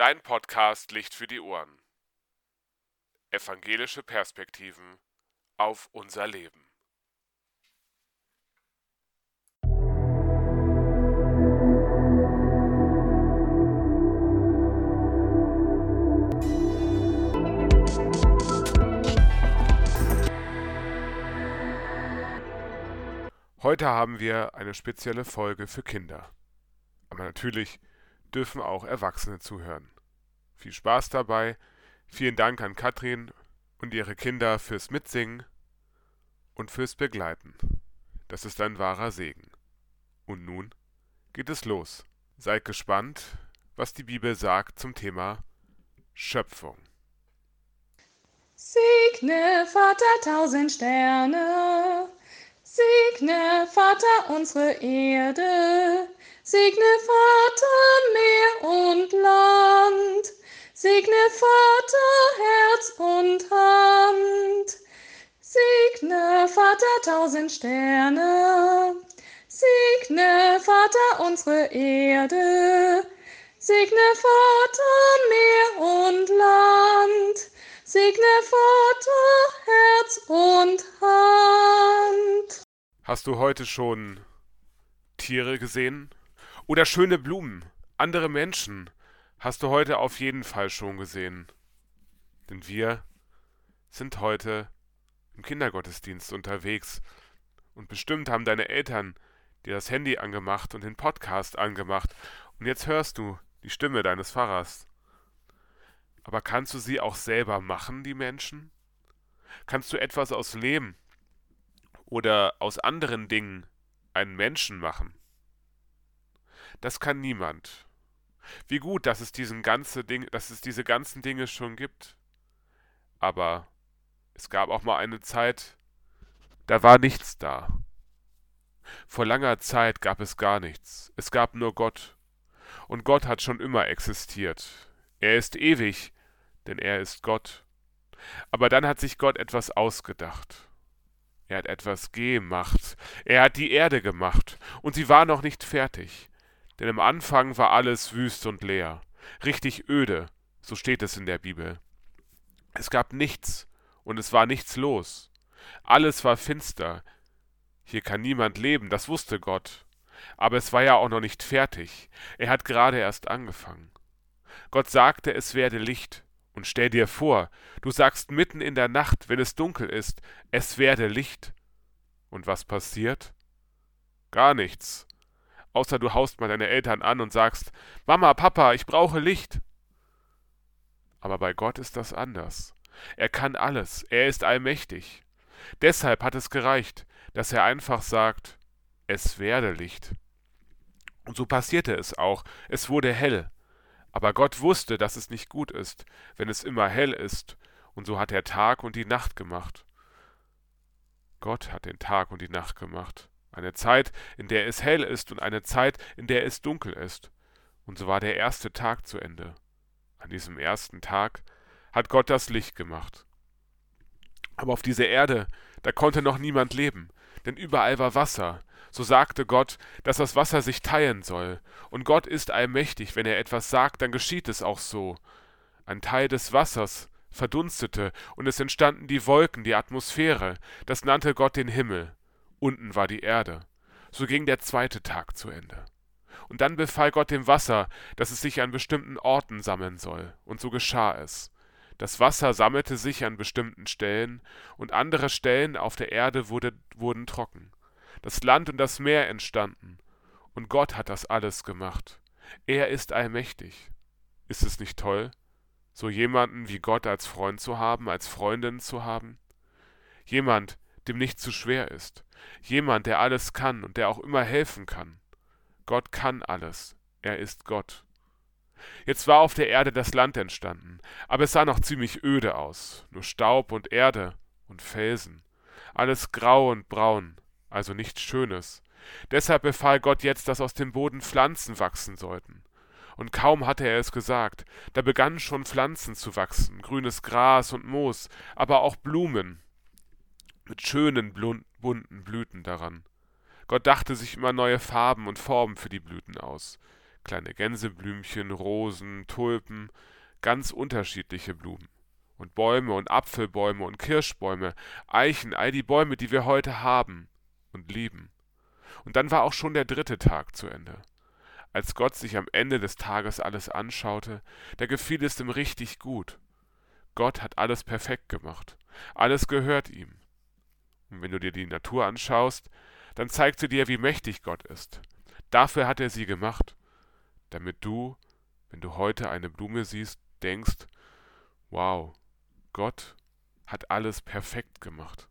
Dein Podcast Licht für die Ohren. Evangelische Perspektiven auf unser Leben. Heute haben wir eine spezielle Folge für Kinder. Aber natürlich dürfen auch Erwachsene zuhören. Viel Spaß dabei. Vielen Dank an Katrin und ihre Kinder fürs Mitsingen und fürs Begleiten. Das ist ein wahrer Segen. Und nun geht es los. Seid gespannt, was die Bibel sagt zum Thema Schöpfung. Segne Vater tausend Sterne, segne Vater unsere Erde, segne Vater Meer und Land, segne Vater Herz und Hand, segne Vater tausend Sterne, segne Vater unsere Erde, segne Vater Meer und Land, segne Vater Herz und Hand. Hast du heute schon Tiere gesehen? Oder schöne Blumen, andere Menschen hast du heute auf jeden Fall schon gesehen. Denn wir sind heute im Kindergottesdienst unterwegs. Und bestimmt haben deine Eltern dir das Handy angemacht und den Podcast angemacht. Und jetzt hörst du die Stimme deines Pfarrers. Aber kannst du sie auch selber machen, die Menschen? Kannst du etwas aus Leben oder aus anderen Dingen einen Menschen machen? Das kann niemand. Wie gut, dass es diesen ganze Ding, dass es diese ganzen Dinge schon gibt. Aber es gab auch mal eine Zeit, da war nichts da. Vor langer Zeit gab es gar nichts. Es gab nur Gott. Und Gott hat schon immer existiert. Er ist ewig, denn er ist Gott. Aber dann hat sich Gott etwas ausgedacht. Er hat etwas gemacht. Er hat die Erde gemacht. Und sie war noch nicht fertig. Denn am Anfang war alles wüst und leer, richtig öde, so steht es in der Bibel. Es gab nichts und es war nichts los. Alles war finster. Hier kann niemand leben, das wusste Gott. Aber es war ja auch noch nicht fertig. Er hat gerade erst angefangen. Gott sagte, es werde Licht. Und stell dir vor, du sagst mitten in der Nacht, wenn es dunkel ist, es werde Licht. Und was passiert? Gar nichts außer du haust mal deine Eltern an und sagst, Mama, Papa, ich brauche Licht. Aber bei Gott ist das anders. Er kann alles, er ist allmächtig. Deshalb hat es gereicht, dass er einfach sagt, es werde Licht. Und so passierte es auch, es wurde hell. Aber Gott wusste, dass es nicht gut ist, wenn es immer hell ist, und so hat er Tag und die Nacht gemacht. Gott hat den Tag und die Nacht gemacht. Eine Zeit, in der es hell ist und eine Zeit, in der es dunkel ist. Und so war der erste Tag zu Ende. An diesem ersten Tag hat Gott das Licht gemacht. Aber auf dieser Erde, da konnte noch niemand leben, denn überall war Wasser. So sagte Gott, dass das Wasser sich teilen soll. Und Gott ist allmächtig, wenn er etwas sagt, dann geschieht es auch so. Ein Teil des Wassers verdunstete, und es entstanden die Wolken, die Atmosphäre, das nannte Gott den Himmel unten war die Erde. So ging der zweite Tag zu Ende. Und dann befahl Gott dem Wasser, dass es sich an bestimmten Orten sammeln soll, und so geschah es. Das Wasser sammelte sich an bestimmten Stellen, und andere Stellen auf der Erde wurde, wurden trocken. Das Land und das Meer entstanden, und Gott hat das alles gemacht. Er ist allmächtig. Ist es nicht toll, so jemanden wie Gott als Freund zu haben, als Freundin zu haben? Jemand, dem nicht zu schwer ist, Jemand, der alles kann und der auch immer helfen kann. Gott kann alles. Er ist Gott. Jetzt war auf der Erde das Land entstanden, aber es sah noch ziemlich öde aus, nur Staub und Erde und Felsen, alles grau und braun, also nichts Schönes. Deshalb befahl Gott jetzt, dass aus dem Boden Pflanzen wachsen sollten. Und kaum hatte er es gesagt, da begannen schon Pflanzen zu wachsen, grünes Gras und Moos, aber auch Blumen, mit schönen bunten Blüten daran. Gott dachte sich immer neue Farben und Formen für die Blüten aus. Kleine Gänseblümchen, Rosen, Tulpen, ganz unterschiedliche Blumen. Und Bäume und Apfelbäume und Kirschbäume, Eichen, all die Bäume, die wir heute haben und lieben. Und dann war auch schon der dritte Tag zu Ende. Als Gott sich am Ende des Tages alles anschaute, da gefiel es ihm richtig gut. Gott hat alles perfekt gemacht. Alles gehört ihm. Und wenn du dir die Natur anschaust, dann zeigt sie dir, wie mächtig Gott ist. Dafür hat er sie gemacht, damit du, wenn du heute eine Blume siehst, denkst, wow, Gott hat alles perfekt gemacht.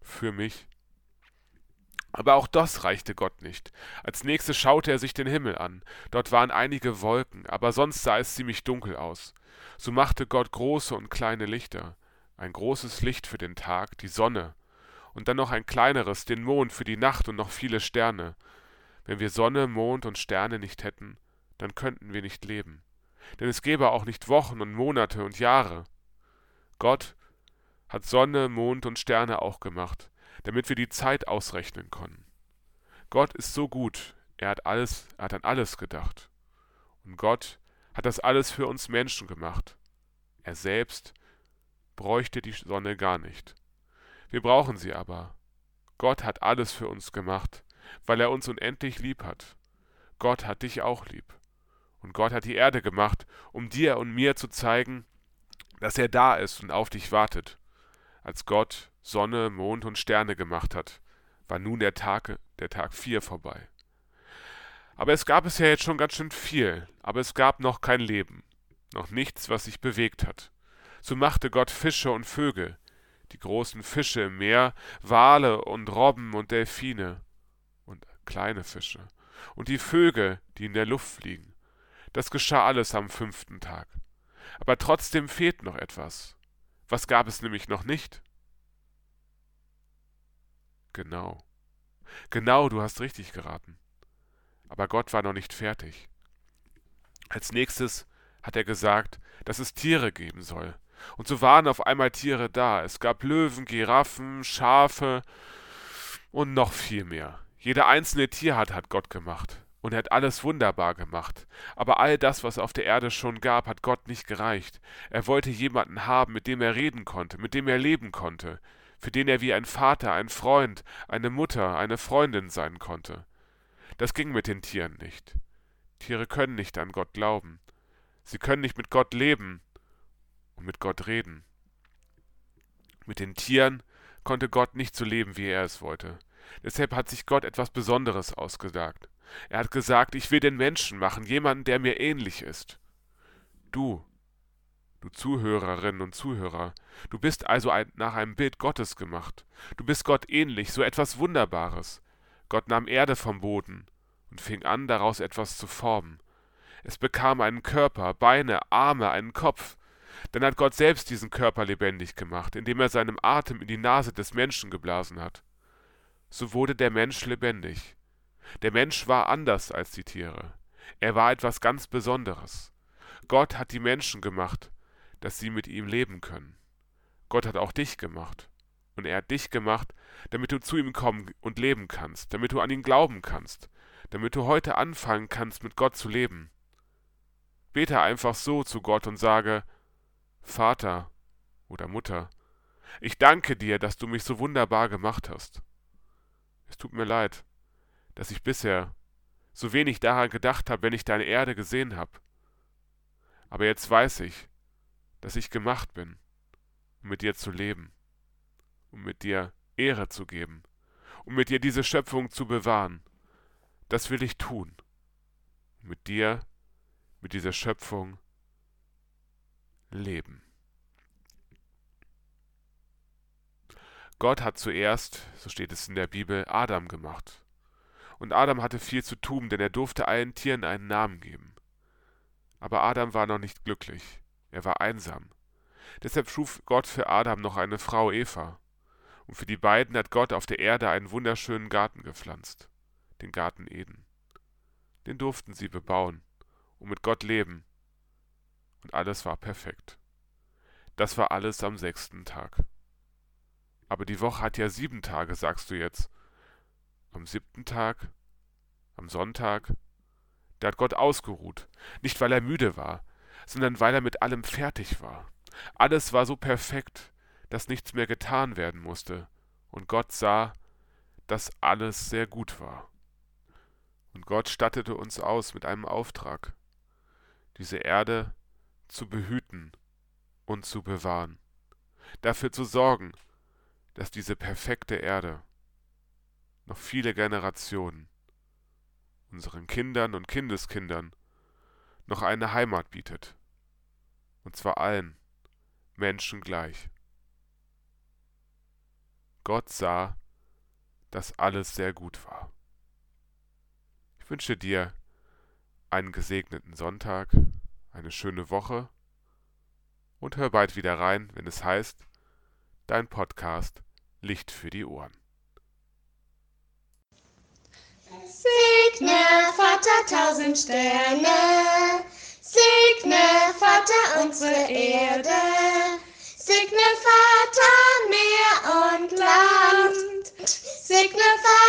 Für mich. Aber auch das reichte Gott nicht. Als nächstes schaute er sich den Himmel an. Dort waren einige Wolken, aber sonst sah es ziemlich dunkel aus. So machte Gott große und kleine Lichter. Ein großes Licht für den Tag, die Sonne, und dann noch ein kleineres, den Mond für die Nacht und noch viele Sterne. Wenn wir Sonne, Mond und Sterne nicht hätten, dann könnten wir nicht leben. Denn es gäbe auch nicht Wochen und Monate und Jahre. Gott hat Sonne, Mond und Sterne auch gemacht damit wir die Zeit ausrechnen können. Gott ist so gut, er hat alles, er hat an alles gedacht. Und Gott hat das alles für uns Menschen gemacht. Er selbst bräuchte die Sonne gar nicht. Wir brauchen sie aber. Gott hat alles für uns gemacht, weil er uns unendlich lieb hat. Gott hat dich auch lieb. Und Gott hat die Erde gemacht, um dir und mir zu zeigen, dass er da ist und auf dich wartet. Als Gott Sonne, Mond und Sterne gemacht hat, war nun der Tag, der Tag vier vorbei. Aber es gab es ja jetzt schon ganz schön viel, aber es gab noch kein Leben, noch nichts, was sich bewegt hat. So machte Gott Fische und Vögel, die großen Fische im Meer, Wale und Robben und Delfine und kleine Fische, und die Vögel, die in der Luft fliegen. Das geschah alles am fünften Tag. Aber trotzdem fehlt noch etwas. Was gab es nämlich noch nicht? Genau. Genau, du hast richtig geraten. Aber Gott war noch nicht fertig. Als nächstes hat er gesagt, dass es Tiere geben soll. Und so waren auf einmal Tiere da. Es gab Löwen, Giraffen, Schafe und noch viel mehr. Jede einzelne Tierart hat Gott gemacht. Und er hat alles wunderbar gemacht. Aber all das, was auf der Erde schon gab, hat Gott nicht gereicht. Er wollte jemanden haben, mit dem er reden konnte, mit dem er leben konnte, für den er wie ein Vater, ein Freund, eine Mutter, eine Freundin sein konnte. Das ging mit den Tieren nicht. Tiere können nicht an Gott glauben. Sie können nicht mit Gott leben und mit Gott reden. Mit den Tieren konnte Gott nicht so leben, wie er es wollte. Deshalb hat sich Gott etwas Besonderes ausgedacht. Er hat gesagt, ich will den Menschen machen, jemanden, der mir ähnlich ist. Du, du Zuhörerinnen und Zuhörer, du bist also ein, nach einem Bild Gottes gemacht. Du bist Gott ähnlich, so etwas Wunderbares. Gott nahm Erde vom Boden und fing an, daraus etwas zu formen. Es bekam einen Körper, Beine, Arme, einen Kopf. Dann hat Gott selbst diesen Körper lebendig gemacht, indem er seinem Atem in die Nase des Menschen geblasen hat. So wurde der Mensch lebendig. Der Mensch war anders als die Tiere. Er war etwas ganz Besonderes. Gott hat die Menschen gemacht, dass sie mit ihm leben können. Gott hat auch dich gemacht. Und er hat dich gemacht, damit du zu ihm kommen und leben kannst, damit du an ihn glauben kannst, damit du heute anfangen kannst, mit Gott zu leben. Bete einfach so zu Gott und sage, Vater oder Mutter, ich danke dir, dass du mich so wunderbar gemacht hast. Es tut mir leid, dass ich bisher so wenig daran gedacht habe, wenn ich deine Erde gesehen habe. Aber jetzt weiß ich, dass ich gemacht bin, um mit dir zu leben, um mit dir Ehre zu geben, um mit dir diese Schöpfung zu bewahren. Das will ich tun. Mit dir, mit dieser Schöpfung leben. Gott hat zuerst, so steht es in der Bibel, Adam gemacht. Und Adam hatte viel zu tun, denn er durfte allen Tieren einen Namen geben. Aber Adam war noch nicht glücklich. Er war einsam. Deshalb schuf Gott für Adam noch eine Frau Eva. Und für die beiden hat Gott auf der Erde einen wunderschönen Garten gepflanzt, den Garten Eden. Den durften sie bebauen und mit Gott leben. Und alles war perfekt. Das war alles am sechsten Tag. Aber die Woche hat ja sieben Tage, sagst du jetzt. Am siebten Tag, am Sonntag, Da hat Gott ausgeruht. Nicht, weil er müde war, sondern weil er mit allem fertig war. Alles war so perfekt, dass nichts mehr getan werden musste. Und Gott sah, dass alles sehr gut war. Und Gott stattete uns aus mit einem Auftrag, diese Erde zu behüten und zu bewahren, dafür zu sorgen, dass diese perfekte Erde noch viele Generationen unseren Kindern und Kindeskindern noch eine Heimat bietet, und zwar allen Menschen gleich. Gott sah, dass alles sehr gut war. Ich wünsche dir einen gesegneten Sonntag, eine schöne Woche und hör bald wieder rein, wenn es heißt, dein Podcast Licht für die Ohren. Segne, Vater, tausend Sterne. Segne, Vater, unsere Erde. Segne, Vater, Meer und Land. Segne, Vater.